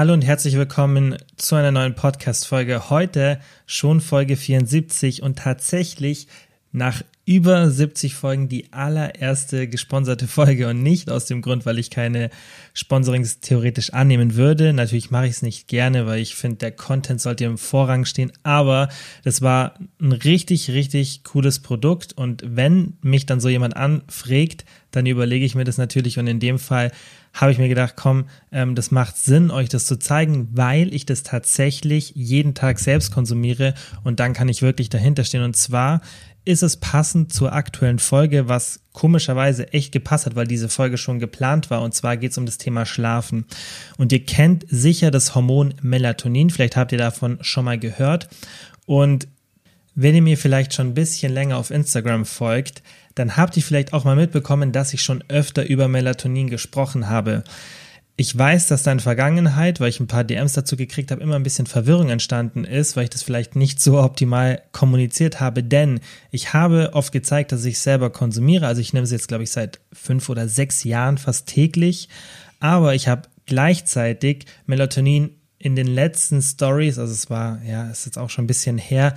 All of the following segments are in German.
Hallo und herzlich willkommen zu einer neuen Podcast-Folge. Heute schon Folge 74 und tatsächlich nach über 70 Folgen die allererste gesponserte Folge und nicht aus dem Grund, weil ich keine Sponsorings theoretisch annehmen würde. Natürlich mache ich es nicht gerne, weil ich finde, der Content sollte im Vorrang stehen, aber das war ein richtig, richtig cooles Produkt. Und wenn mich dann so jemand anfragt, dann überlege ich mir das natürlich. Und in dem Fall habe ich mir gedacht, komm, ähm, das macht Sinn, euch das zu zeigen, weil ich das tatsächlich jeden Tag selbst konsumiere. Und dann kann ich wirklich dahinter stehen. Und zwar ist es passend zur aktuellen Folge, was komischerweise echt gepasst hat, weil diese Folge schon geplant war. Und zwar geht es um das Thema Schlafen. Und ihr kennt sicher das Hormon Melatonin. Vielleicht habt ihr davon schon mal gehört. Und wenn ihr mir vielleicht schon ein bisschen länger auf Instagram folgt, dann habt ihr vielleicht auch mal mitbekommen, dass ich schon öfter über Melatonin gesprochen habe. Ich weiß, dass da in Vergangenheit, weil ich ein paar DMs dazu gekriegt habe, immer ein bisschen Verwirrung entstanden ist, weil ich das vielleicht nicht so optimal kommuniziert habe, denn ich habe oft gezeigt, dass ich selber konsumiere. Also ich nehme es jetzt, glaube ich, seit fünf oder sechs Jahren fast täglich, aber ich habe gleichzeitig Melatonin in den letzten Stories, also es war, ja, ist jetzt auch schon ein bisschen her,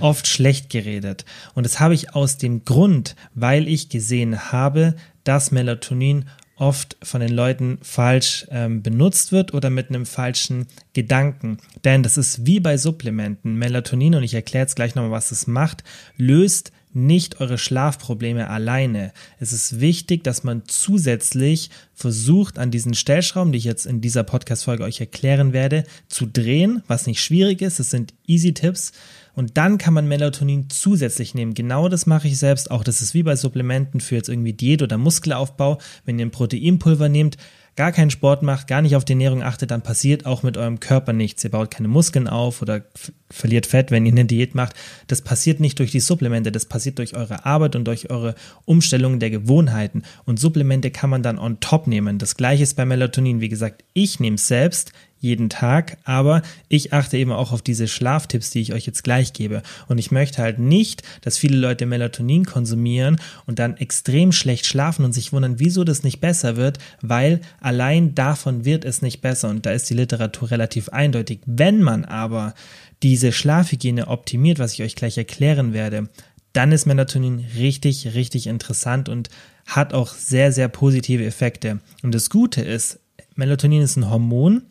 oft schlecht geredet. Und das habe ich aus dem Grund, weil ich gesehen habe, dass Melatonin oft von den Leuten falsch ähm, benutzt wird oder mit einem falschen Gedanken. Denn das ist wie bei Supplementen. Melatonin, und ich erkläre jetzt gleich nochmal, was es macht, löst nicht eure Schlafprobleme alleine. Es ist wichtig, dass man zusätzlich versucht, an diesen Stellschrauben, die ich jetzt in dieser Podcast-Folge euch erklären werde, zu drehen, was nicht schwierig ist. Das sind easy Tipps. Und dann kann man Melatonin zusätzlich nehmen. Genau das mache ich selbst auch. Das ist wie bei Supplementen für jetzt irgendwie Diät oder Muskelaufbau. Wenn ihr ein Proteinpulver nehmt, gar keinen Sport macht, gar nicht auf die Ernährung achtet, dann passiert auch mit eurem Körper nichts. Ihr baut keine Muskeln auf oder verliert Fett, wenn ihr eine Diät macht. Das passiert nicht durch die Supplemente, das passiert durch eure Arbeit und durch eure Umstellung der Gewohnheiten. Und Supplemente kann man dann on top nehmen. Das gleiche ist bei Melatonin. Wie gesagt, ich nehme es selbst jeden Tag, aber ich achte eben auch auf diese Schlaftipps, die ich euch jetzt gleich gebe. Und ich möchte halt nicht, dass viele Leute Melatonin konsumieren und dann extrem schlecht schlafen und sich wundern, wieso das nicht besser wird, weil allein davon wird es nicht besser. Und da ist die Literatur relativ eindeutig. Wenn man aber diese Schlafhygiene optimiert, was ich euch gleich erklären werde, dann ist Melatonin richtig, richtig interessant und hat auch sehr, sehr positive Effekte. Und das Gute ist, Melatonin ist ein Hormon,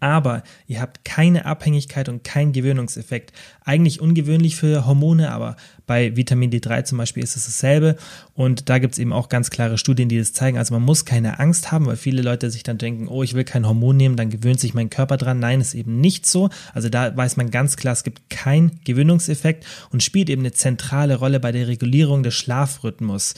aber ihr habt keine Abhängigkeit und keinen Gewöhnungseffekt. Eigentlich ungewöhnlich für Hormone, aber bei Vitamin D3 zum Beispiel ist es dasselbe. Und da gibt es eben auch ganz klare Studien, die das zeigen. Also man muss keine Angst haben, weil viele Leute sich dann denken, oh, ich will kein Hormon nehmen, dann gewöhnt sich mein Körper dran. Nein, ist eben nicht so. Also da weiß man ganz klar, es gibt keinen Gewöhnungseffekt und spielt eben eine zentrale Rolle bei der Regulierung des Schlafrhythmus.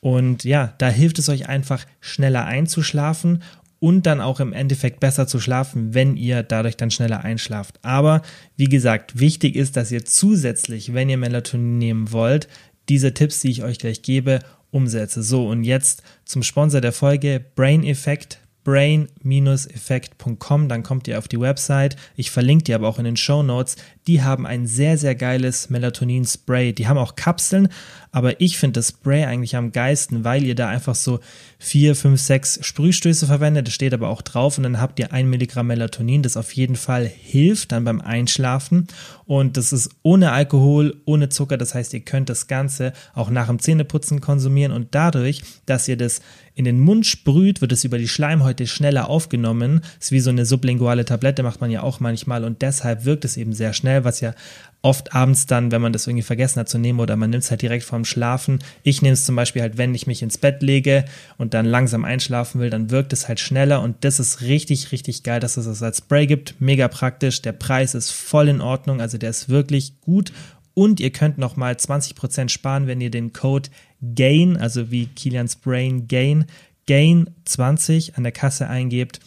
Und ja, da hilft es euch einfach schneller einzuschlafen und dann auch im Endeffekt besser zu schlafen, wenn ihr dadurch dann schneller einschlaft. Aber wie gesagt, wichtig ist, dass ihr zusätzlich, wenn ihr Melatonin nehmen wollt, diese Tipps, die ich euch gleich gebe, umsetze. So, und jetzt zum Sponsor der Folge, Brain Effect brain-effekt.com, dann kommt ihr auf die Website. Ich verlinke die aber auch in den Show Notes. Die haben ein sehr, sehr geiles Melatonin-Spray. Die haben auch Kapseln, aber ich finde das Spray eigentlich am geisten, weil ihr da einfach so vier, fünf, sechs Sprühstöße verwendet. Das steht aber auch drauf und dann habt ihr ein Milligramm Melatonin, das auf jeden Fall hilft dann beim Einschlafen. Und das ist ohne Alkohol, ohne Zucker. Das heißt, ihr könnt das Ganze auch nach dem Zähneputzen konsumieren und dadurch, dass ihr das in den Mund sprüht, wird es über die Schleimhäute schneller aufgenommen. Das ist wie so eine sublinguale Tablette, macht man ja auch manchmal und deshalb wirkt es eben sehr schnell, was ja oft abends dann, wenn man das irgendwie vergessen hat zu nehmen oder man nimmt es halt direkt vorm Schlafen. Ich nehme es zum Beispiel halt, wenn ich mich ins Bett lege und dann langsam einschlafen will, dann wirkt es halt schneller und das ist richtig, richtig geil, dass es das als Spray gibt. Mega praktisch. Der Preis ist voll in Ordnung, also der ist wirklich gut und ihr könnt nochmal 20% sparen, wenn ihr den Code GAIN, also wie Kilians Brain GAIN, GAIN 20 an der Kasse eingebt.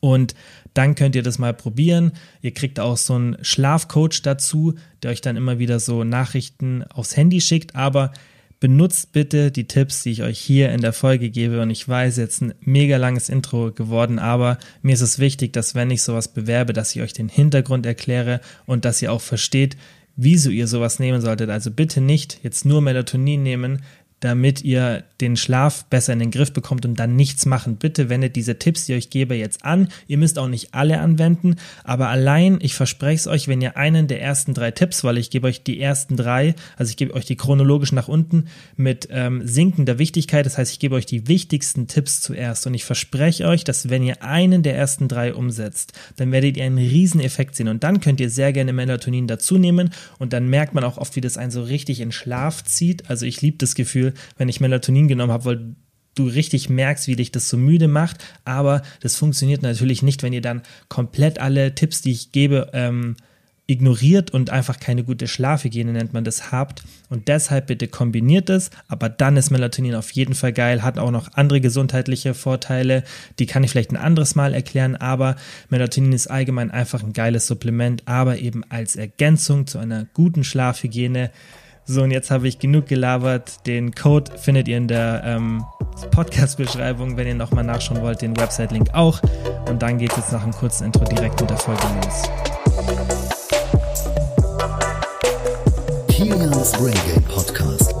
Und dann könnt ihr das mal probieren. Ihr kriegt auch so einen Schlafcoach dazu, der euch dann immer wieder so Nachrichten aufs Handy schickt. Aber benutzt bitte die Tipps, die ich euch hier in der Folge gebe. Und ich weiß, jetzt ein mega langes Intro geworden, aber mir ist es wichtig, dass wenn ich sowas bewerbe, dass ich euch den Hintergrund erkläre und dass ihr auch versteht, wieso ihr sowas nehmen solltet. Also bitte nicht jetzt nur Melatonin nehmen, damit ihr den Schlaf besser in den Griff bekommt und dann nichts machen. Bitte wendet diese Tipps, die ich euch gebe, jetzt an. Ihr müsst auch nicht alle anwenden, aber allein, ich verspreche es euch, wenn ihr einen der ersten drei Tipps, weil ich gebe euch die ersten drei, also ich gebe euch die chronologisch nach unten mit ähm, sinkender Wichtigkeit, das heißt, ich gebe euch die wichtigsten Tipps zuerst und ich verspreche euch, dass wenn ihr einen der ersten drei umsetzt, dann werdet ihr einen riesen Effekt sehen und dann könnt ihr sehr gerne Melatonin dazu nehmen und dann merkt man auch oft, wie das einen so richtig in Schlaf zieht. Also ich liebe das Gefühl, wenn ich Melatonin genommen habe, weil du richtig merkst, wie dich das so müde macht. Aber das funktioniert natürlich nicht, wenn ihr dann komplett alle Tipps, die ich gebe, ähm, ignoriert und einfach keine gute Schlafhygiene nennt man das habt. Und deshalb bitte kombiniert es, aber dann ist Melatonin auf jeden Fall geil, hat auch noch andere gesundheitliche Vorteile, die kann ich vielleicht ein anderes Mal erklären, aber Melatonin ist allgemein einfach ein geiles Supplement, aber eben als Ergänzung zu einer guten Schlafhygiene so, und jetzt habe ich genug gelabert. Den Code findet ihr in der ähm, Podcast-Beschreibung, wenn ihr nochmal nachschauen wollt, den Website-Link auch. Und dann geht es nach einem kurzen Intro direkt mit der Folge los. Kilians Brain Podcast.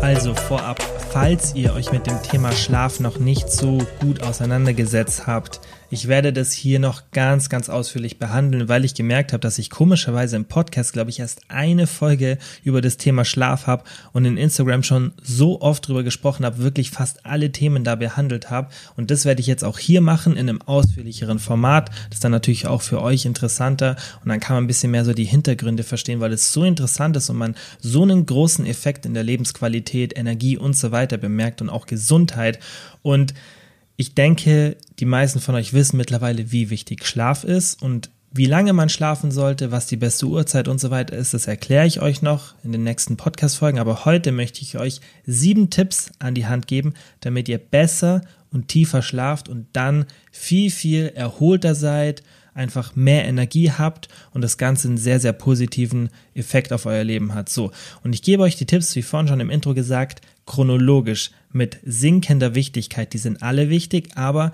Also vorab, falls ihr euch mit dem Thema Schlaf noch nicht so gut auseinandergesetzt habt, ich werde das hier noch ganz, ganz ausführlich behandeln, weil ich gemerkt habe, dass ich komischerweise im Podcast, glaube ich, erst eine Folge über das Thema Schlaf habe und in Instagram schon so oft drüber gesprochen habe, wirklich fast alle Themen da behandelt habe. Und das werde ich jetzt auch hier machen in einem ausführlicheren Format. Das ist dann natürlich auch für euch interessanter und dann kann man ein bisschen mehr so die Hintergründe verstehen, weil es so interessant ist und man so einen großen Effekt in der Lebensqualität, Energie und so weiter bemerkt und auch Gesundheit. Und ich denke, die meisten von euch wissen mittlerweile, wie wichtig Schlaf ist und wie lange man schlafen sollte, was die beste Uhrzeit und so weiter ist, das erkläre ich euch noch in den nächsten Podcast-Folgen. Aber heute möchte ich euch sieben Tipps an die Hand geben, damit ihr besser und tiefer schlaft und dann viel, viel erholter seid, einfach mehr Energie habt und das Ganze einen sehr, sehr positiven Effekt auf euer Leben hat. So, und ich gebe euch die Tipps, wie vorhin schon im Intro gesagt, chronologisch mit sinkender Wichtigkeit. Die sind alle wichtig, aber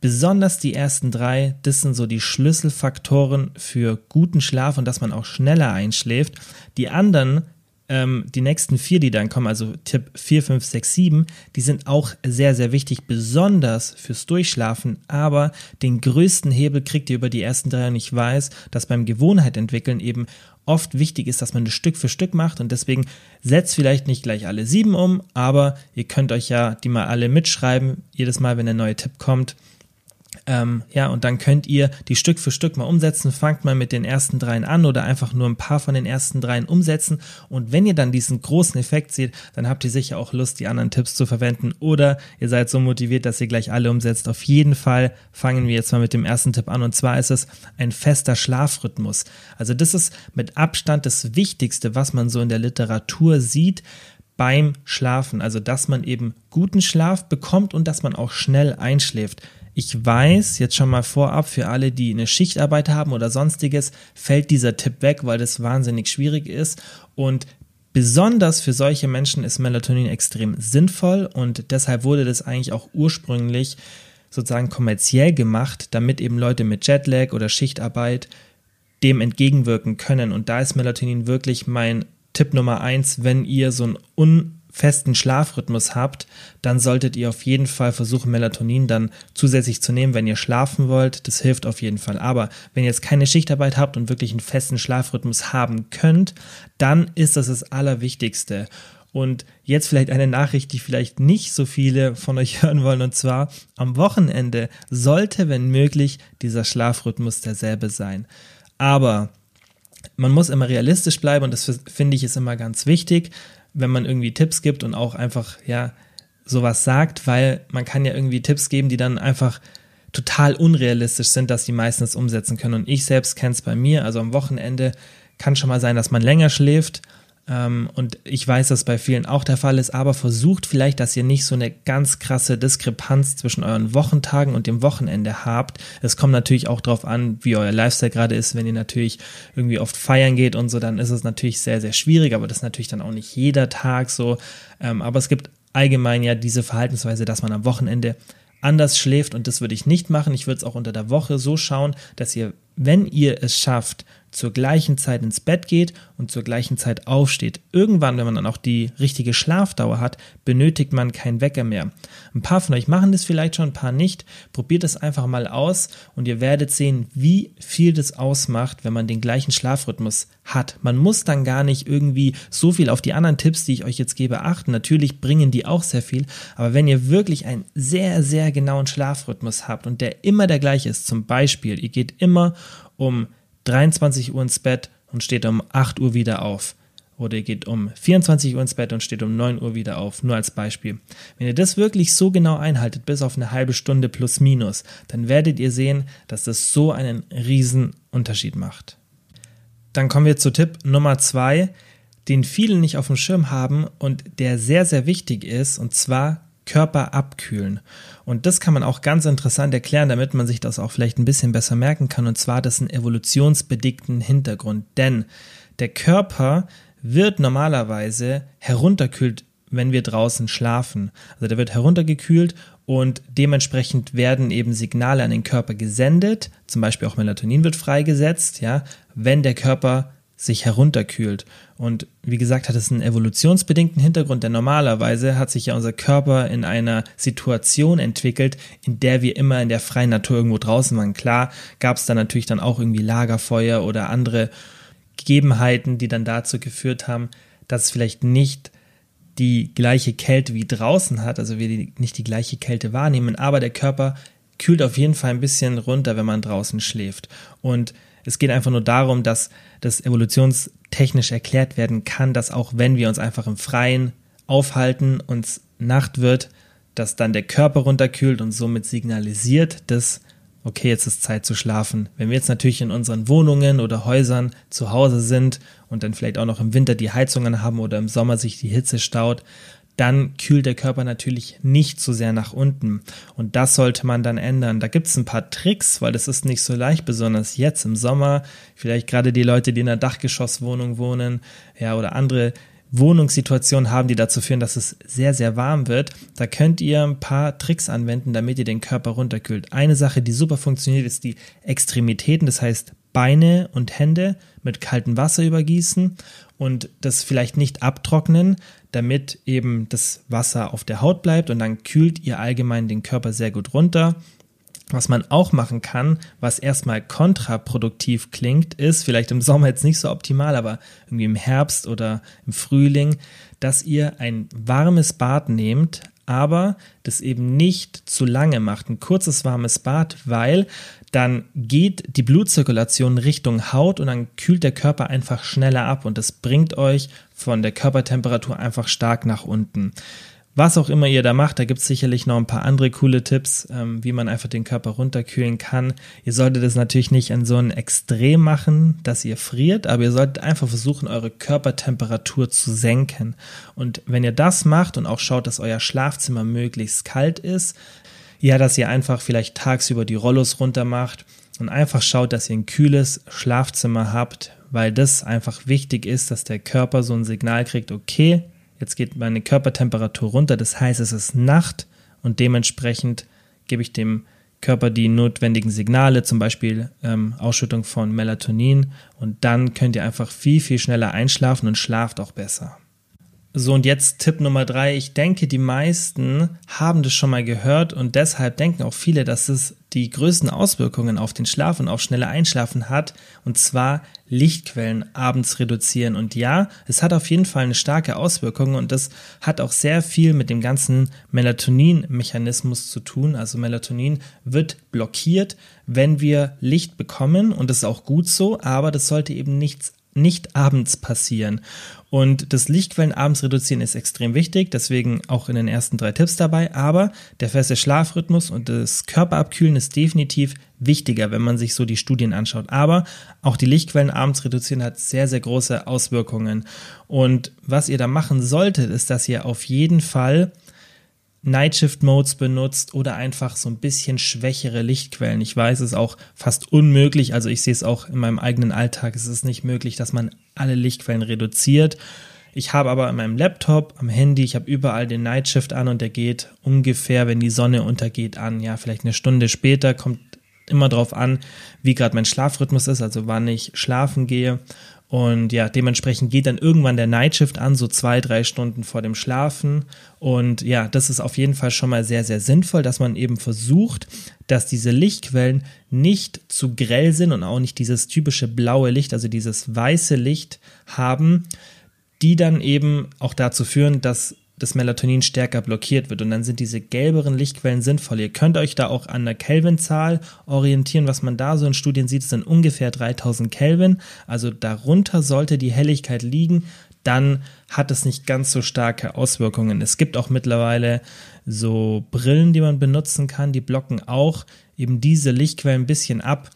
besonders die ersten drei, das sind so die Schlüsselfaktoren für guten Schlaf und dass man auch schneller einschläft. Die anderen, ähm, die nächsten vier, die dann kommen, also Tipp 4, 5, 6, 7, die sind auch sehr, sehr wichtig, besonders fürs Durchschlafen, aber den größten Hebel kriegt ihr über die ersten drei und ich weiß, dass beim Gewohnheit entwickeln eben oft wichtig ist, dass man das Stück für Stück macht und deswegen setzt vielleicht nicht gleich alle sieben um, aber ihr könnt euch ja die mal alle mitschreiben, jedes Mal, wenn ein neuer Tipp kommt ähm, ja, und dann könnt ihr die Stück für Stück mal umsetzen. Fangt mal mit den ersten dreien an oder einfach nur ein paar von den ersten dreien umsetzen. Und wenn ihr dann diesen großen Effekt seht, dann habt ihr sicher auch Lust, die anderen Tipps zu verwenden. Oder ihr seid so motiviert, dass ihr gleich alle umsetzt. Auf jeden Fall fangen wir jetzt mal mit dem ersten Tipp an. Und zwar ist es ein fester Schlafrhythmus. Also das ist mit Abstand das Wichtigste, was man so in der Literatur sieht beim Schlafen. Also dass man eben guten Schlaf bekommt und dass man auch schnell einschläft. Ich weiß jetzt schon mal vorab, für alle, die eine Schichtarbeit haben oder sonstiges, fällt dieser Tipp weg, weil das wahnsinnig schwierig ist. Und besonders für solche Menschen ist Melatonin extrem sinnvoll und deshalb wurde das eigentlich auch ursprünglich sozusagen kommerziell gemacht, damit eben Leute mit Jetlag oder Schichtarbeit dem entgegenwirken können. Und da ist Melatonin wirklich mein Tipp Nummer eins, wenn ihr so ein un festen Schlafrhythmus habt, dann solltet ihr auf jeden Fall versuchen, Melatonin dann zusätzlich zu nehmen, wenn ihr schlafen wollt. Das hilft auf jeden Fall. Aber wenn ihr jetzt keine Schichtarbeit habt und wirklich einen festen Schlafrhythmus haben könnt, dann ist das das Allerwichtigste. Und jetzt vielleicht eine Nachricht, die vielleicht nicht so viele von euch hören wollen. Und zwar am Wochenende sollte, wenn möglich, dieser Schlafrhythmus derselbe sein. Aber man muss immer realistisch bleiben und das finde ich ist immer ganz wichtig wenn man irgendwie Tipps gibt und auch einfach, ja, sowas sagt, weil man kann ja irgendwie Tipps geben, die dann einfach total unrealistisch sind, dass die meisten es umsetzen können. Und ich selbst kenne es bei mir, also am Wochenende kann schon mal sein, dass man länger schläft und ich weiß, dass bei vielen auch der Fall ist, aber versucht vielleicht, dass ihr nicht so eine ganz krasse Diskrepanz zwischen euren Wochentagen und dem Wochenende habt. Es kommt natürlich auch darauf an, wie euer Lifestyle gerade ist. Wenn ihr natürlich irgendwie oft feiern geht und so, dann ist es natürlich sehr, sehr schwierig, aber das ist natürlich dann auch nicht jeder Tag so. Ähm, aber es gibt allgemein ja diese Verhaltensweise, dass man am Wochenende anders schläft und das würde ich nicht machen. Ich würde es auch unter der Woche so schauen, dass ihr, wenn ihr es schafft, zur gleichen Zeit ins Bett geht und zur gleichen Zeit aufsteht. Irgendwann, wenn man dann auch die richtige Schlafdauer hat, benötigt man keinen Wecker mehr. Ein paar von euch machen das vielleicht schon, ein paar nicht. Probiert es einfach mal aus und ihr werdet sehen, wie viel das ausmacht, wenn man den gleichen Schlafrhythmus hat. Man muss dann gar nicht irgendwie so viel auf die anderen Tipps, die ich euch jetzt gebe, achten. Natürlich bringen die auch sehr viel, aber wenn ihr wirklich einen sehr, sehr genauen Schlafrhythmus habt und der immer der gleiche ist, zum Beispiel, ihr geht immer um 23 Uhr ins Bett und steht um 8 Uhr wieder auf. Oder ihr geht um 24 Uhr ins Bett und steht um 9 Uhr wieder auf. Nur als Beispiel. Wenn ihr das wirklich so genau einhaltet, bis auf eine halbe Stunde plus minus, dann werdet ihr sehen, dass das so einen riesen Unterschied macht. Dann kommen wir zu Tipp Nummer 2, den viele nicht auf dem Schirm haben und der sehr, sehr wichtig ist, und zwar Körper abkühlen. Und das kann man auch ganz interessant erklären, damit man sich das auch vielleicht ein bisschen besser merken kann. Und zwar das einen evolutionsbedingten Hintergrund. Denn der Körper wird normalerweise herunterkühlt, wenn wir draußen schlafen. Also der wird heruntergekühlt und dementsprechend werden eben Signale an den Körper gesendet. Zum Beispiel auch Melatonin wird freigesetzt, ja, wenn der Körper sich herunterkühlt. Und wie gesagt, hat es einen evolutionsbedingten Hintergrund, denn normalerweise hat sich ja unser Körper in einer Situation entwickelt, in der wir immer in der freien Natur irgendwo draußen waren. Klar gab es da natürlich dann auch irgendwie Lagerfeuer oder andere Gegebenheiten, die dann dazu geführt haben, dass es vielleicht nicht die gleiche Kälte wie draußen hat, also wir nicht die gleiche Kälte wahrnehmen, aber der Körper kühlt auf jeden Fall ein bisschen runter, wenn man draußen schläft. Und es geht einfach nur darum, dass das evolutionstechnisch erklärt werden kann, dass auch wenn wir uns einfach im Freien aufhalten, uns Nacht wird, dass dann der Körper runterkühlt und somit signalisiert, dass okay, jetzt ist Zeit zu schlafen. Wenn wir jetzt natürlich in unseren Wohnungen oder Häusern zu Hause sind und dann vielleicht auch noch im Winter die Heizungen haben oder im Sommer sich die Hitze staut, dann kühlt der Körper natürlich nicht so sehr nach unten. Und das sollte man dann ändern. Da gibt es ein paar Tricks, weil das ist nicht so leicht, besonders jetzt im Sommer. Vielleicht gerade die Leute, die in einer Dachgeschosswohnung wohnen, ja, oder andere Wohnungssituationen haben, die dazu führen, dass es sehr, sehr warm wird. Da könnt ihr ein paar Tricks anwenden, damit ihr den Körper runterkühlt. Eine Sache, die super funktioniert, ist die Extremitäten, das heißt Beine und Hände mit kaltem Wasser übergießen und das vielleicht nicht abtrocknen, damit eben das Wasser auf der Haut bleibt und dann kühlt ihr allgemein den Körper sehr gut runter. Was man auch machen kann, was erstmal kontraproduktiv klingt, ist vielleicht im Sommer jetzt nicht so optimal, aber irgendwie im Herbst oder im Frühling, dass ihr ein warmes Bad nehmt, aber das eben nicht zu lange macht. Ein kurzes warmes Bad, weil dann geht die Blutzirkulation Richtung Haut und dann kühlt der Körper einfach schneller ab und das bringt euch von der Körpertemperatur einfach stark nach unten. Was auch immer ihr da macht, da gibt es sicherlich noch ein paar andere coole Tipps, ähm, wie man einfach den Körper runterkühlen kann. Ihr solltet es natürlich nicht an so ein Extrem machen, dass ihr friert, aber ihr solltet einfach versuchen, eure Körpertemperatur zu senken. Und wenn ihr das macht und auch schaut, dass euer Schlafzimmer möglichst kalt ist, ja, dass ihr einfach vielleicht tagsüber die Rollos runter macht und einfach schaut, dass ihr ein kühles Schlafzimmer habt, weil das einfach wichtig ist, dass der Körper so ein Signal kriegt, okay, jetzt geht meine Körpertemperatur runter, das heißt, es ist Nacht und dementsprechend gebe ich dem Körper die notwendigen Signale, zum Beispiel ähm, Ausschüttung von Melatonin und dann könnt ihr einfach viel, viel schneller einschlafen und schlaft auch besser. So, und jetzt Tipp Nummer drei. Ich denke, die meisten haben das schon mal gehört und deshalb denken auch viele, dass es die größten Auswirkungen auf den Schlaf und auf schnelle Einschlafen hat, und zwar Lichtquellen abends reduzieren. Und ja, es hat auf jeden Fall eine starke Auswirkung und das hat auch sehr viel mit dem ganzen Melatonin-Mechanismus zu tun. Also Melatonin wird blockiert, wenn wir Licht bekommen und das ist auch gut so, aber das sollte eben nichts nicht abends passieren. Und das Lichtquellen abends reduzieren ist extrem wichtig, deswegen auch in den ersten drei Tipps dabei. Aber der feste Schlafrhythmus und das Körperabkühlen ist definitiv wichtiger, wenn man sich so die Studien anschaut. Aber auch die Lichtquellen abends reduzieren hat sehr, sehr große Auswirkungen. Und was ihr da machen solltet, ist, dass ihr auf jeden Fall Nightshift-Modes benutzt oder einfach so ein bisschen schwächere Lichtquellen. Ich weiß, es ist auch fast unmöglich, also ich sehe es auch in meinem eigenen Alltag, es ist nicht möglich, dass man alle Lichtquellen reduziert. Ich habe aber an meinem Laptop, am Handy, ich habe überall den Nightshift an und der geht ungefähr, wenn die Sonne untergeht, an. Ja, vielleicht eine Stunde später kommt immer drauf an, wie gerade mein Schlafrhythmus ist, also wann ich schlafen gehe. Und ja, dementsprechend geht dann irgendwann der Nightshift an, so zwei, drei Stunden vor dem Schlafen. Und ja, das ist auf jeden Fall schon mal sehr, sehr sinnvoll, dass man eben versucht, dass diese Lichtquellen nicht zu grell sind und auch nicht dieses typische blaue Licht, also dieses weiße Licht haben, die dann eben auch dazu führen, dass das Melatonin stärker blockiert wird. Und dann sind diese gelberen Lichtquellen sinnvoll. Ihr könnt euch da auch an der Kelvin-Zahl orientieren. Was man da so in Studien sieht, sind ungefähr 3000 Kelvin. Also darunter sollte die Helligkeit liegen. Dann hat es nicht ganz so starke Auswirkungen. Es gibt auch mittlerweile so Brillen, die man benutzen kann. Die blocken auch eben diese Lichtquellen ein bisschen ab.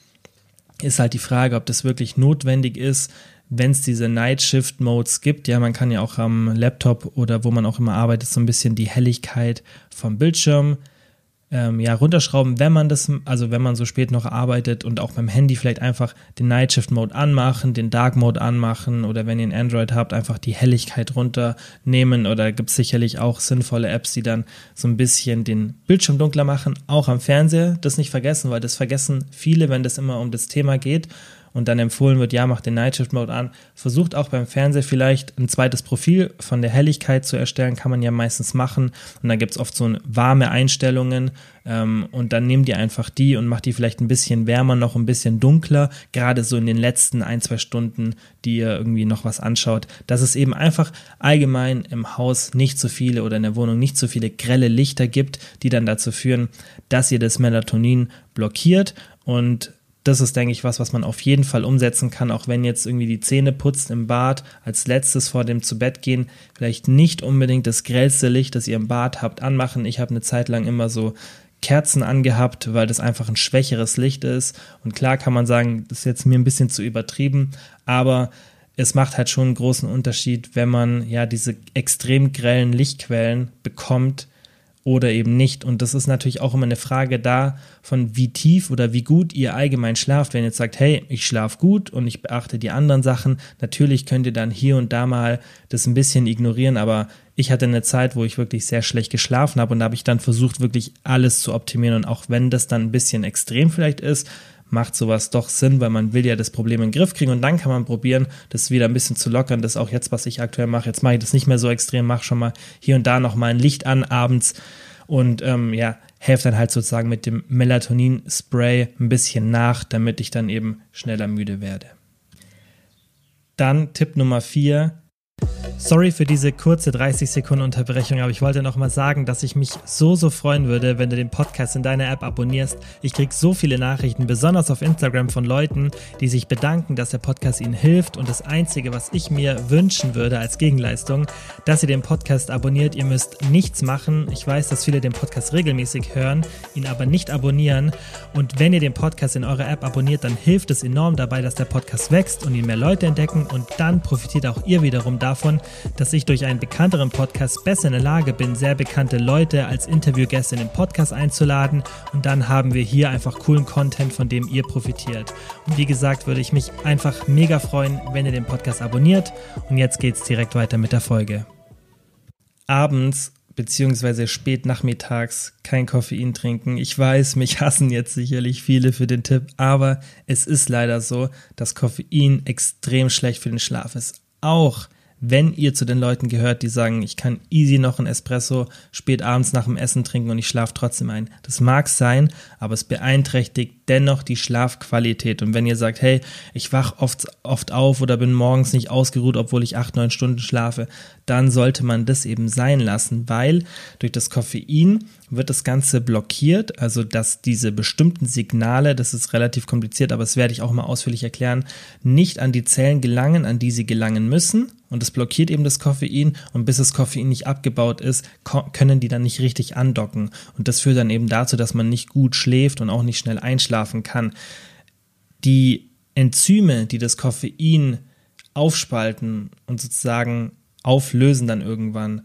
Ist halt die Frage, ob das wirklich notwendig ist wenn es diese Night Shift Modes gibt. Ja, man kann ja auch am Laptop oder wo man auch immer arbeitet, so ein bisschen die Helligkeit vom Bildschirm ähm, ja, runterschrauben, wenn man das, also wenn man so spät noch arbeitet und auch beim Handy vielleicht einfach den Night Shift Mode anmachen, den Dark Mode anmachen oder wenn ihr ein Android habt, einfach die Helligkeit runternehmen oder gibt es sicherlich auch sinnvolle Apps, die dann so ein bisschen den Bildschirm dunkler machen, auch am Fernseher, das nicht vergessen, weil das vergessen viele, wenn das immer um das Thema geht und dann empfohlen wird, ja, macht den Night Shift Mode an. Versucht auch beim Fernseher vielleicht ein zweites Profil von der Helligkeit zu erstellen, kann man ja meistens machen. Und dann gibt es oft so warme Einstellungen ähm, und dann nehmt ihr einfach die und macht die vielleicht ein bisschen wärmer, noch ein bisschen dunkler, gerade so in den letzten ein, zwei Stunden, die ihr irgendwie noch was anschaut, dass es eben einfach allgemein im Haus nicht so viele oder in der Wohnung nicht so viele grelle Lichter gibt, die dann dazu führen, dass ihr das Melatonin blockiert und das ist, denke ich, was, was man auf jeden Fall umsetzen kann, auch wenn jetzt irgendwie die Zähne putzt im Bad, als letztes vor dem zu Bett gehen, vielleicht nicht unbedingt das grellste Licht, das ihr im Bad habt, anmachen. Ich habe eine Zeit lang immer so Kerzen angehabt, weil das einfach ein schwächeres Licht ist. Und klar kann man sagen, das ist jetzt mir ein bisschen zu übertrieben, aber es macht halt schon einen großen Unterschied, wenn man ja diese extrem grellen Lichtquellen bekommt, oder eben nicht. Und das ist natürlich auch immer eine Frage da, von wie tief oder wie gut ihr allgemein schlaft. Wenn ihr jetzt sagt, hey, ich schlafe gut und ich beachte die anderen Sachen, natürlich könnt ihr dann hier und da mal das ein bisschen ignorieren, aber ich hatte eine Zeit, wo ich wirklich sehr schlecht geschlafen habe und da habe ich dann versucht, wirklich alles zu optimieren. Und auch wenn das dann ein bisschen extrem vielleicht ist, macht sowas doch Sinn, weil man will ja das Problem in den Griff kriegen und dann kann man probieren, das wieder ein bisschen zu lockern. Das ist auch jetzt, was ich aktuell mache. Jetzt mache ich das nicht mehr so extrem, mache schon mal hier und da noch mal ein Licht an abends und ähm, ja, helfe dann halt sozusagen mit dem Melatonin-Spray ein bisschen nach, damit ich dann eben schneller müde werde. Dann Tipp Nummer vier Sorry für diese kurze 30 Sekunden Unterbrechung, aber ich wollte noch mal sagen, dass ich mich so, so freuen würde, wenn du den Podcast in deiner App abonnierst. Ich krieg so viele Nachrichten, besonders auf Instagram von Leuten, die sich bedanken, dass der Podcast ihnen hilft. Und das Einzige, was ich mir wünschen würde als Gegenleistung, dass ihr den Podcast abonniert. Ihr müsst nichts machen. Ich weiß, dass viele den Podcast regelmäßig hören, ihn aber nicht abonnieren. Und wenn ihr den Podcast in eurer App abonniert, dann hilft es enorm dabei, dass der Podcast wächst und ihn mehr Leute entdecken. Und dann profitiert auch ihr wiederum davon, dass ich durch einen bekannteren Podcast besser in der Lage bin, sehr bekannte Leute als Interviewgäste in den Podcast einzuladen und dann haben wir hier einfach coolen Content, von dem ihr profitiert. Und wie gesagt, würde ich mich einfach mega freuen, wenn ihr den Podcast abonniert und jetzt geht's direkt weiter mit der Folge. Abends beziehungsweise spät nachmittags kein Koffein trinken. Ich weiß, mich hassen jetzt sicherlich viele für den Tipp, aber es ist leider so, dass Koffein extrem schlecht für den Schlaf ist. Auch wenn ihr zu den Leuten gehört, die sagen, ich kann easy noch ein Espresso spät abends nach dem Essen trinken und ich schlafe trotzdem ein. Das mag sein, aber es beeinträchtigt dennoch die Schlafqualität. Und wenn ihr sagt, hey, ich wach oft, oft auf oder bin morgens nicht ausgeruht, obwohl ich acht, neun Stunden schlafe, dann sollte man das eben sein lassen, weil durch das Koffein wird das Ganze blockiert, also dass diese bestimmten Signale, das ist relativ kompliziert, aber das werde ich auch mal ausführlich erklären, nicht an die Zellen gelangen, an die sie gelangen müssen. Und das blockiert eben das Koffein und bis das Koffein nicht abgebaut ist, können die dann nicht richtig andocken. Und das führt dann eben dazu, dass man nicht gut schläft und auch nicht schnell einschlafen kann. Die Enzyme, die das Koffein aufspalten und sozusagen auflösen dann irgendwann,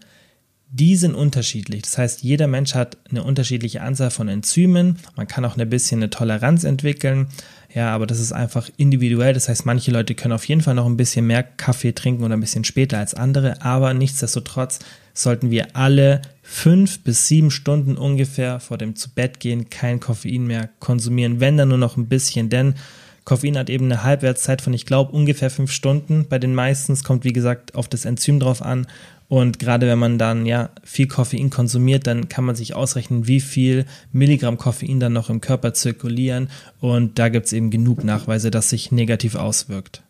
die sind unterschiedlich. Das heißt, jeder Mensch hat eine unterschiedliche Anzahl von Enzymen. Man kann auch ein bisschen eine Toleranz entwickeln. Ja, aber das ist einfach individuell. Das heißt, manche Leute können auf jeden Fall noch ein bisschen mehr Kaffee trinken oder ein bisschen später als andere. Aber nichtsdestotrotz sollten wir alle fünf bis sieben Stunden ungefähr vor dem zu Bett gehen kein Koffein mehr konsumieren, wenn dann nur noch ein bisschen, denn Koffein hat eben eine Halbwertszeit von, ich glaube, ungefähr fünf Stunden bei den meisten. Kommt, wie gesagt, auf das Enzym drauf an. Und gerade wenn man dann ja viel Koffein konsumiert, dann kann man sich ausrechnen, wie viel Milligramm Koffein dann noch im Körper zirkulieren. Und da gibt es eben genug Nachweise, dass sich negativ auswirkt.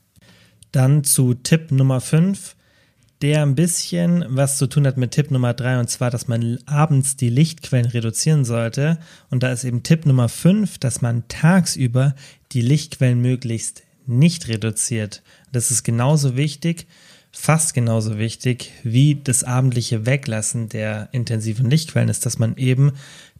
Dann zu Tipp Nummer 5 der ein bisschen was zu tun hat mit Tipp Nummer drei und zwar, dass man abends die Lichtquellen reduzieren sollte. Und da ist eben Tipp Nummer fünf, dass man tagsüber die Lichtquellen möglichst nicht reduziert. Das ist genauso wichtig, fast genauso wichtig wie das abendliche Weglassen der intensiven Lichtquellen ist, dass man eben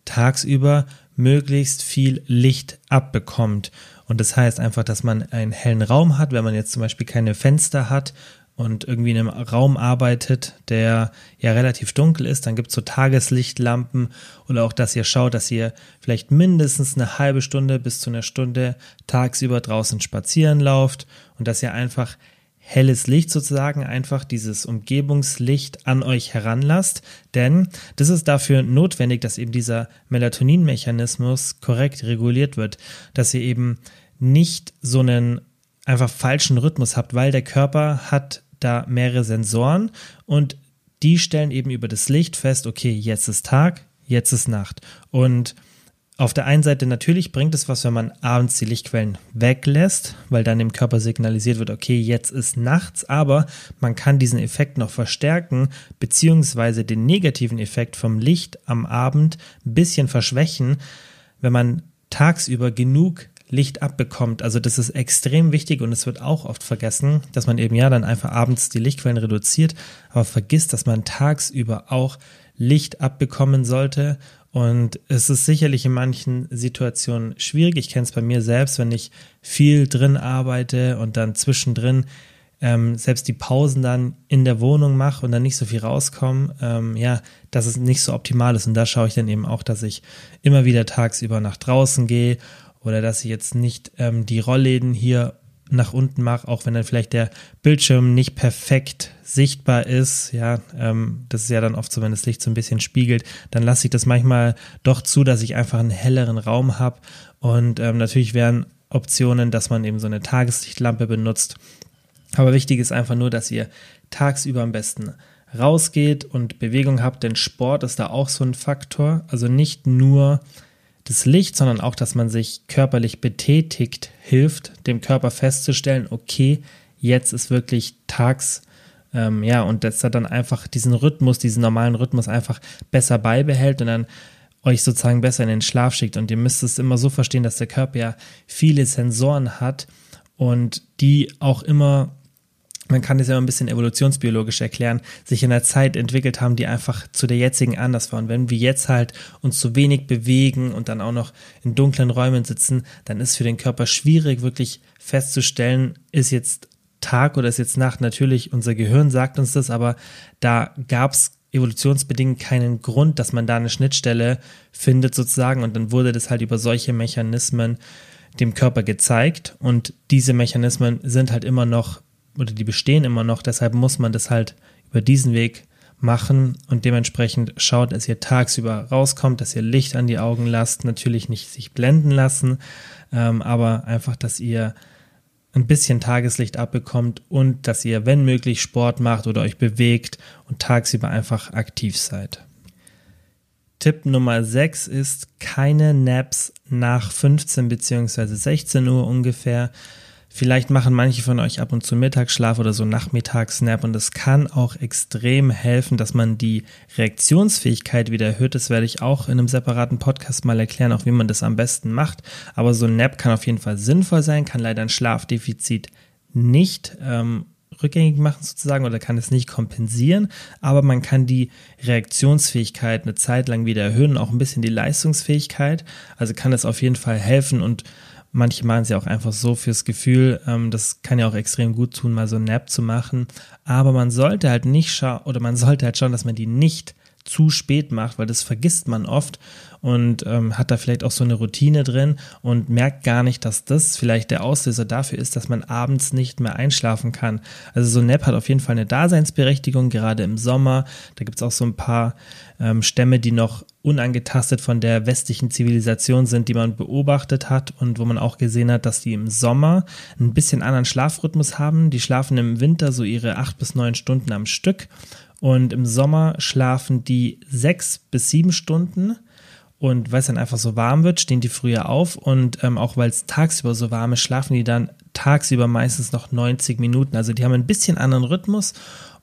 tagsüber möglichst viel Licht abbekommt. Und das heißt einfach, dass man einen hellen Raum hat, wenn man jetzt zum Beispiel keine Fenster hat und irgendwie in einem Raum arbeitet, der ja relativ dunkel ist, dann gibt es so Tageslichtlampen oder auch, dass ihr schaut, dass ihr vielleicht mindestens eine halbe Stunde bis zu einer Stunde tagsüber draußen spazieren lauft und dass ihr einfach helles Licht sozusagen einfach dieses Umgebungslicht an euch heranlasst, denn das ist dafür notwendig, dass eben dieser Melatoninmechanismus korrekt reguliert wird, dass ihr eben nicht so einen einfach falschen Rhythmus habt, weil der Körper hat da mehrere Sensoren und die stellen eben über das Licht fest, okay, jetzt ist Tag, jetzt ist Nacht. Und auf der einen Seite natürlich bringt es was, wenn man abends die Lichtquellen weglässt, weil dann dem Körper signalisiert wird, okay, jetzt ist nachts, aber man kann diesen Effekt noch verstärken, beziehungsweise den negativen Effekt vom Licht am Abend ein bisschen verschwächen, wenn man tagsüber genug Licht abbekommt. Also das ist extrem wichtig und es wird auch oft vergessen, dass man eben ja dann einfach abends die Lichtquellen reduziert, aber vergisst, dass man tagsüber auch Licht abbekommen sollte. Und es ist sicherlich in manchen Situationen schwierig. Ich kenne es bei mir selbst, wenn ich viel drin arbeite und dann zwischendrin ähm, selbst die Pausen dann in der Wohnung mache und dann nicht so viel rauskomme, ähm, ja, dass es nicht so optimal ist. Und da schaue ich dann eben auch, dass ich immer wieder tagsüber nach draußen gehe oder dass ich jetzt nicht ähm, die Rollläden hier nach unten mache, auch wenn dann vielleicht der Bildschirm nicht perfekt sichtbar ist, ja, ähm, das ist ja dann oft so, wenn das Licht so ein bisschen spiegelt, dann lasse ich das manchmal doch zu, dass ich einfach einen helleren Raum habe. Und ähm, natürlich wären Optionen, dass man eben so eine Tageslichtlampe benutzt, aber wichtig ist einfach nur, dass ihr tagsüber am besten rausgeht und Bewegung habt, denn Sport ist da auch so ein Faktor, also nicht nur das Licht, sondern auch, dass man sich körperlich betätigt, hilft, dem Körper festzustellen, okay, jetzt ist wirklich tags, ähm, ja, und dass er dann einfach diesen Rhythmus, diesen normalen Rhythmus einfach besser beibehält und dann euch sozusagen besser in den Schlaf schickt. Und ihr müsst es immer so verstehen, dass der Körper ja viele Sensoren hat und die auch immer man kann das ja ein bisschen evolutionsbiologisch erklären, sich in der Zeit entwickelt haben, die einfach zu der jetzigen anders waren. Wenn wir jetzt halt uns zu wenig bewegen und dann auch noch in dunklen Räumen sitzen, dann ist für den Körper schwierig, wirklich festzustellen, ist jetzt Tag oder ist jetzt Nacht. Natürlich, unser Gehirn sagt uns das, aber da gab es evolutionsbedingt keinen Grund, dass man da eine Schnittstelle findet sozusagen und dann wurde das halt über solche Mechanismen dem Körper gezeigt und diese Mechanismen sind halt immer noch oder die bestehen immer noch, deshalb muss man das halt über diesen Weg machen und dementsprechend schaut, dass ihr tagsüber rauskommt, dass ihr Licht an die Augen lasst, natürlich nicht sich blenden lassen, ähm, aber einfach, dass ihr ein bisschen Tageslicht abbekommt und dass ihr, wenn möglich, Sport macht oder euch bewegt und tagsüber einfach aktiv seid. Tipp Nummer 6 ist keine Naps nach 15 bzw. 16 Uhr ungefähr. Vielleicht machen manche von euch ab und zu Mittagsschlaf oder so Nachmittagsnap und es kann auch extrem helfen, dass man die Reaktionsfähigkeit wieder erhöht. Das werde ich auch in einem separaten Podcast mal erklären, auch wie man das am besten macht. Aber so ein Nap kann auf jeden Fall sinnvoll sein, kann leider ein Schlafdefizit nicht ähm, rückgängig machen sozusagen oder kann es nicht kompensieren, aber man kann die Reaktionsfähigkeit eine Zeit lang wieder erhöhen, auch ein bisschen die Leistungsfähigkeit. Also kann das auf jeden Fall helfen und Manche machen ja auch einfach so fürs Gefühl. Ähm, das kann ja auch extrem gut tun, mal so ein Nap zu machen. Aber man sollte halt nicht schauen, oder man sollte halt schauen, dass man die nicht zu spät macht, weil das vergisst man oft und ähm, hat da vielleicht auch so eine Routine drin und merkt gar nicht, dass das vielleicht der Auslöser dafür ist, dass man abends nicht mehr einschlafen kann. Also so ein Nap hat auf jeden Fall eine Daseinsberechtigung, gerade im Sommer. Da gibt es auch so ein paar ähm, Stämme, die noch unangetastet von der westlichen Zivilisation sind, die man beobachtet hat und wo man auch gesehen hat, dass die im Sommer ein bisschen anderen Schlafrhythmus haben. Die schlafen im Winter so ihre acht bis neun Stunden am Stück und im Sommer schlafen die sechs bis sieben Stunden und weil es dann einfach so warm wird, stehen die früher auf und ähm, auch weil es tagsüber so warm ist, schlafen die dann tagsüber meistens noch 90 Minuten. Also die haben ein bisschen anderen Rhythmus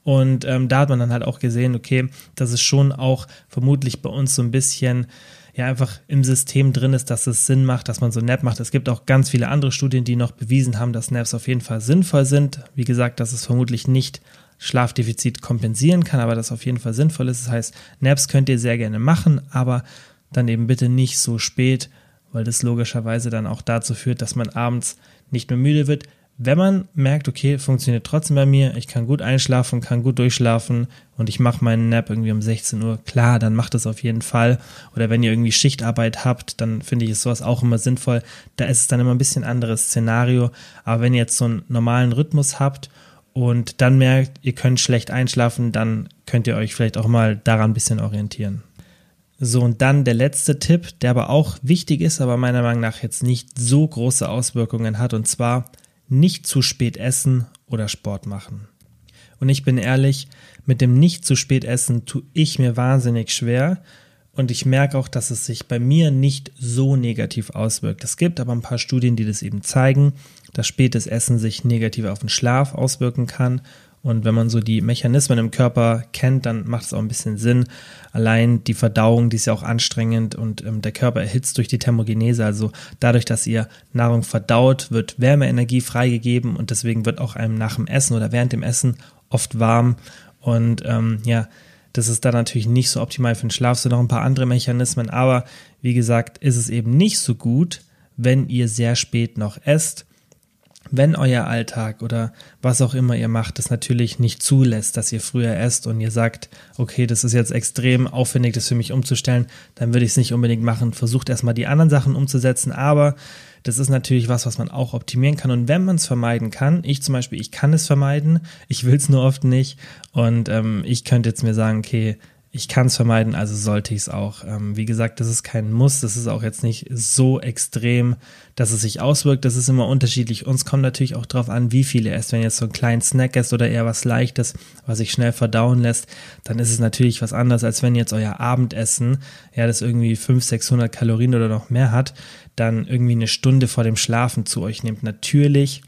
und ähm, da hat man dann halt auch gesehen, okay, dass es schon auch vermutlich bei uns so ein bisschen ja einfach im System drin ist, dass es Sinn macht, dass man so Nap macht. Es gibt auch ganz viele andere Studien, die noch bewiesen haben, dass Naps auf jeden Fall sinnvoll sind. Wie gesagt, dass es vermutlich nicht Schlafdefizit kompensieren kann, aber das auf jeden Fall sinnvoll ist. Das heißt, Naps könnt ihr sehr gerne machen, aber dann eben bitte nicht so spät, weil das logischerweise dann auch dazu führt, dass man abends nicht mehr müde wird. Wenn man merkt, okay, funktioniert trotzdem bei mir, ich kann gut einschlafen, kann gut durchschlafen und ich mache meinen Nap irgendwie um 16 Uhr, klar, dann macht es auf jeden Fall. Oder wenn ihr irgendwie Schichtarbeit habt, dann finde ich es sowas auch immer sinnvoll. Da ist es dann immer ein bisschen anderes Szenario. Aber wenn ihr jetzt so einen normalen Rhythmus habt und dann merkt, ihr könnt schlecht einschlafen, dann könnt ihr euch vielleicht auch mal daran ein bisschen orientieren. So, und dann der letzte Tipp, der aber auch wichtig ist, aber meiner Meinung nach jetzt nicht so große Auswirkungen hat, und zwar nicht zu spät essen oder Sport machen. Und ich bin ehrlich, mit dem nicht zu spät essen tue ich mir wahnsinnig schwer. Und ich merke auch, dass es sich bei mir nicht so negativ auswirkt. Es gibt aber ein paar Studien, die das eben zeigen, dass spätes Essen sich negativ auf den Schlaf auswirken kann und wenn man so die Mechanismen im Körper kennt, dann macht es auch ein bisschen Sinn. Allein die Verdauung, die ist ja auch anstrengend und ähm, der Körper erhitzt durch die Thermogenese. Also dadurch, dass ihr Nahrung verdaut, wird Wärmeenergie freigegeben und deswegen wird auch einem nach dem Essen oder während dem Essen oft warm. Und ähm, ja, das ist dann natürlich nicht so optimal für den Schlaf, so noch ein paar andere Mechanismen. Aber wie gesagt, ist es eben nicht so gut, wenn ihr sehr spät noch esst wenn euer Alltag oder was auch immer ihr macht, das natürlich nicht zulässt, dass ihr früher esst und ihr sagt, okay, das ist jetzt extrem aufwendig, das für mich umzustellen, dann würde ich es nicht unbedingt machen. Versucht erstmal die anderen Sachen umzusetzen, aber das ist natürlich was, was man auch optimieren kann. Und wenn man es vermeiden kann, ich zum Beispiel, ich kann es vermeiden, ich will es nur oft nicht. Und ähm, ich könnte jetzt mir sagen, okay, ich kann es vermeiden, also sollte ich es auch. Ähm, wie gesagt, das ist kein Muss, das ist auch jetzt nicht so extrem, dass es sich auswirkt. Das ist immer unterschiedlich. Uns kommt natürlich auch darauf an, wie viele esst. Wenn jetzt so einen kleinen Snack esst oder eher was Leichtes, was sich schnell verdauen lässt, dann ist es natürlich was anderes, als wenn jetzt euer Abendessen, ja, das irgendwie 500, 600 Kalorien oder noch mehr hat, dann irgendwie eine Stunde vor dem Schlafen zu euch nehmt. Natürlich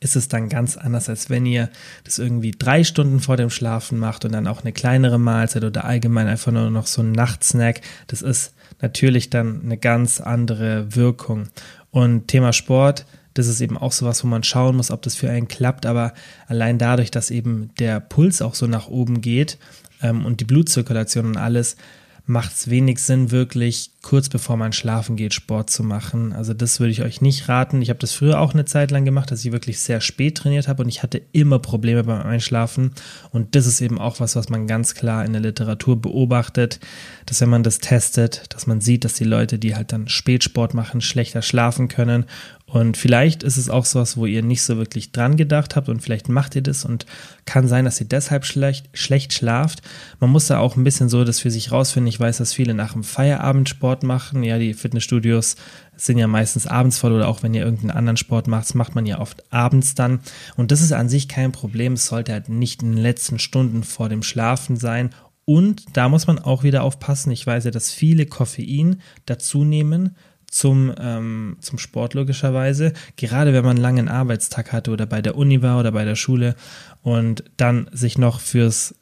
ist es dann ganz anders, als wenn ihr das irgendwie drei Stunden vor dem Schlafen macht und dann auch eine kleinere Mahlzeit oder allgemein einfach nur noch so ein Nachtsnack. Das ist natürlich dann eine ganz andere Wirkung. Und Thema Sport, das ist eben auch sowas, wo man schauen muss, ob das für einen klappt. Aber allein dadurch, dass eben der Puls auch so nach oben geht ähm, und die Blutzirkulation und alles, macht es wenig Sinn, wirklich kurz bevor man schlafen geht, Sport zu machen. Also das würde ich euch nicht raten. Ich habe das früher auch eine Zeit lang gemacht, dass ich wirklich sehr spät trainiert habe und ich hatte immer Probleme beim Einschlafen. Und das ist eben auch was, was man ganz klar in der Literatur beobachtet, dass wenn man das testet, dass man sieht, dass die Leute, die halt dann Spätsport machen, schlechter schlafen können und vielleicht ist es auch sowas, wo ihr nicht so wirklich dran gedacht habt und vielleicht macht ihr das und kann sein, dass ihr deshalb schlecht, schlecht schlaft. Man muss da auch ein bisschen so das für sich rausfinden. Ich weiß, dass viele nach dem Feierabend Sport machen. Ja, die Fitnessstudios sind ja meistens abends voll oder auch wenn ihr irgendeinen anderen Sport macht, macht man ja oft abends dann. Und das ist an sich kein Problem. Es sollte halt nicht in den letzten Stunden vor dem Schlafen sein und da muss man auch wieder aufpassen. Ich weiß ja, dass viele Koffein dazu nehmen zum, ähm, zum Sport logischerweise. Gerade wenn man einen langen Arbeitstag hatte oder bei der Uni war oder bei der Schule und dann sich noch fürs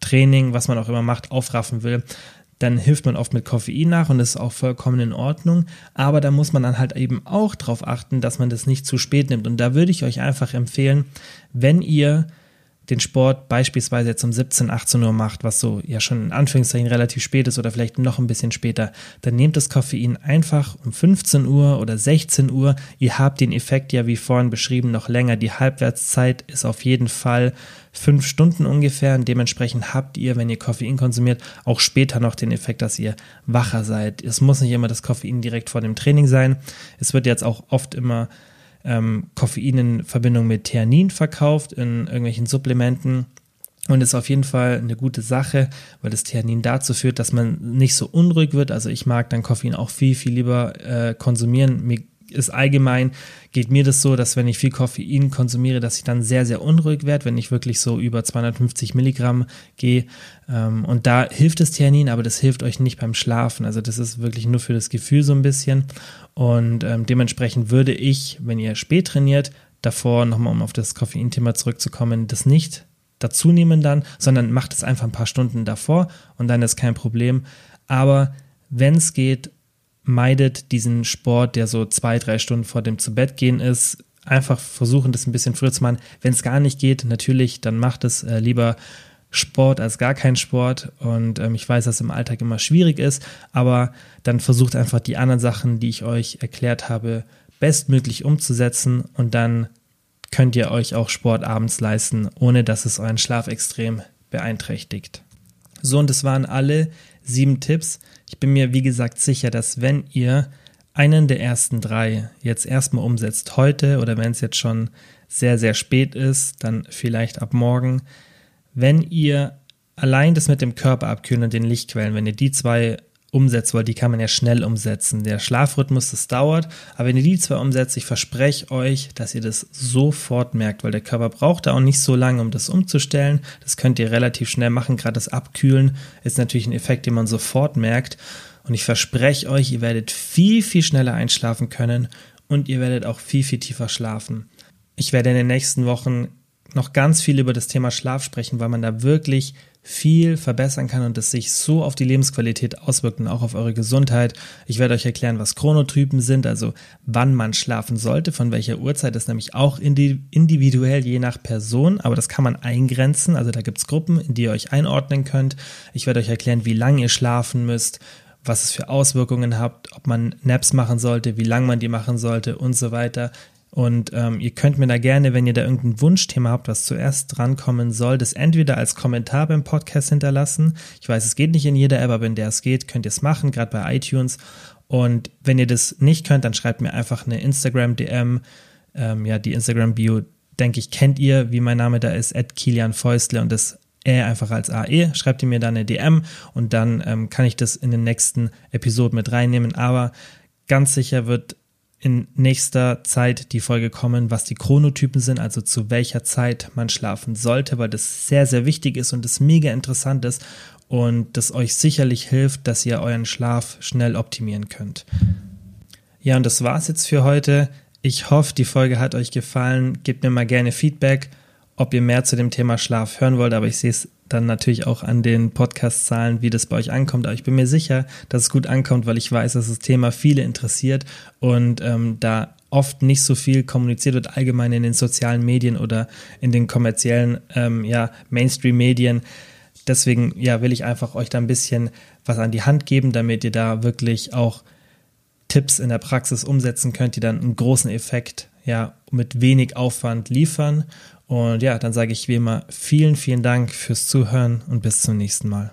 Training, was man auch immer macht, aufraffen will, dann hilft man oft mit Koffein nach und das ist auch vollkommen in Ordnung. Aber da muss man dann halt eben auch darauf achten, dass man das nicht zu spät nimmt. Und da würde ich euch einfach empfehlen, wenn ihr den Sport beispielsweise jetzt um 17, 18 Uhr macht, was so ja schon in Anführungszeichen relativ spät ist oder vielleicht noch ein bisschen später, dann nehmt das Koffein einfach um 15 Uhr oder 16 Uhr. Ihr habt den Effekt ja wie vorhin beschrieben noch länger. Die Halbwertszeit ist auf jeden Fall fünf Stunden ungefähr und dementsprechend habt ihr, wenn ihr Koffein konsumiert, auch später noch den Effekt, dass ihr wacher seid. Es muss nicht immer das Koffein direkt vor dem Training sein. Es wird jetzt auch oft immer ähm, Koffein in Verbindung mit Theanin verkauft in irgendwelchen Supplementen. Und ist auf jeden Fall eine gute Sache, weil das Theanin dazu führt, dass man nicht so unruhig wird. Also ich mag dann Koffein auch viel, viel lieber äh, konsumieren. Mir ist allgemein, geht mir das so, dass wenn ich viel Koffein konsumiere, dass ich dann sehr, sehr unruhig werde, wenn ich wirklich so über 250 Milligramm gehe. Ähm, und da hilft das Theanin, aber das hilft euch nicht beim Schlafen. Also das ist wirklich nur für das Gefühl so ein bisschen. Und ähm, dementsprechend würde ich, wenn ihr spät trainiert, davor nochmal, um auf das Koffein-Thema zurückzukommen, das nicht dazu nehmen dann, sondern macht es einfach ein paar Stunden davor und dann ist kein Problem. Aber wenn es geht, meidet diesen Sport, der so zwei, drei Stunden vor dem zu Bett gehen ist. Einfach versuchen, das ein bisschen früher zu machen. Wenn es gar nicht geht, natürlich, dann macht es äh, lieber Sport als gar kein Sport. Und ähm, ich weiß, dass im Alltag immer schwierig ist, aber dann versucht einfach die anderen Sachen, die ich euch erklärt habe, bestmöglich umzusetzen und dann könnt ihr euch auch Sport abends leisten, ohne dass es euren Schlaf extrem beeinträchtigt. So, und das waren alle sieben Tipps. Ich bin mir, wie gesagt, sicher, dass wenn ihr einen der ersten drei jetzt erstmal umsetzt, heute oder wenn es jetzt schon sehr, sehr spät ist, dann vielleicht ab morgen, wenn ihr allein das mit dem Körper abkühlen und den Lichtquellen, wenn ihr die zwei umsetzt, weil die kann man ja schnell umsetzen. Der Schlafrhythmus, das dauert, aber wenn ihr die zwei umsetzt, ich verspreche euch, dass ihr das sofort merkt, weil der Körper braucht da auch nicht so lange, um das umzustellen. Das könnt ihr relativ schnell machen. Gerade das Abkühlen ist natürlich ein Effekt, den man sofort merkt. Und ich verspreche euch, ihr werdet viel, viel schneller einschlafen können und ihr werdet auch viel, viel tiefer schlafen. Ich werde in den nächsten Wochen noch ganz viel über das Thema Schlaf sprechen, weil man da wirklich viel verbessern kann und es sich so auf die Lebensqualität auswirkt und auch auf eure Gesundheit. Ich werde euch erklären, was Chronotypen sind, also wann man schlafen sollte, von welcher Uhrzeit. Das ist nämlich auch individuell je nach Person, aber das kann man eingrenzen. Also da gibt es Gruppen, in die ihr euch einordnen könnt. Ich werde euch erklären, wie lange ihr schlafen müsst, was es für Auswirkungen habt, ob man Naps machen sollte, wie lange man die machen sollte und so weiter. Und ähm, ihr könnt mir da gerne, wenn ihr da irgendein Wunschthema habt, was zuerst drankommen soll, das entweder als Kommentar beim Podcast hinterlassen. Ich weiß, es geht nicht in jeder App, aber in der es geht, könnt ihr es machen, gerade bei iTunes. Und wenn ihr das nicht könnt, dann schreibt mir einfach eine Instagram-DM. Ähm, ja, die Instagram-Bio, denke ich, kennt ihr, wie mein Name da ist, at Kilian Fäustle und das Ä einfach als AE. Schreibt ihr mir dann eine DM und dann ähm, kann ich das in den nächsten Episoden mit reinnehmen. Aber ganz sicher wird in nächster Zeit die Folge kommen, was die Chronotypen sind, also zu welcher Zeit man schlafen sollte, weil das sehr, sehr wichtig ist und das mega interessant ist und das euch sicherlich hilft, dass ihr euren Schlaf schnell optimieren könnt. Ja, und das war's jetzt für heute. Ich hoffe, die Folge hat euch gefallen. Gebt mir mal gerne Feedback, ob ihr mehr zu dem Thema Schlaf hören wollt, aber ich sehe es dann natürlich auch an den Podcast-Zahlen, wie das bei euch ankommt. Aber ich bin mir sicher, dass es gut ankommt, weil ich weiß, dass das Thema viele interessiert und ähm, da oft nicht so viel kommuniziert wird, allgemein in den sozialen Medien oder in den kommerziellen ähm, ja, Mainstream-Medien. Deswegen ja, will ich einfach euch da ein bisschen was an die Hand geben, damit ihr da wirklich auch Tipps in der Praxis umsetzen könnt, die dann einen großen Effekt ja mit wenig Aufwand liefern und ja, dann sage ich wie immer vielen, vielen Dank fürs Zuhören und bis zum nächsten Mal.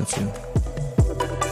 dafür.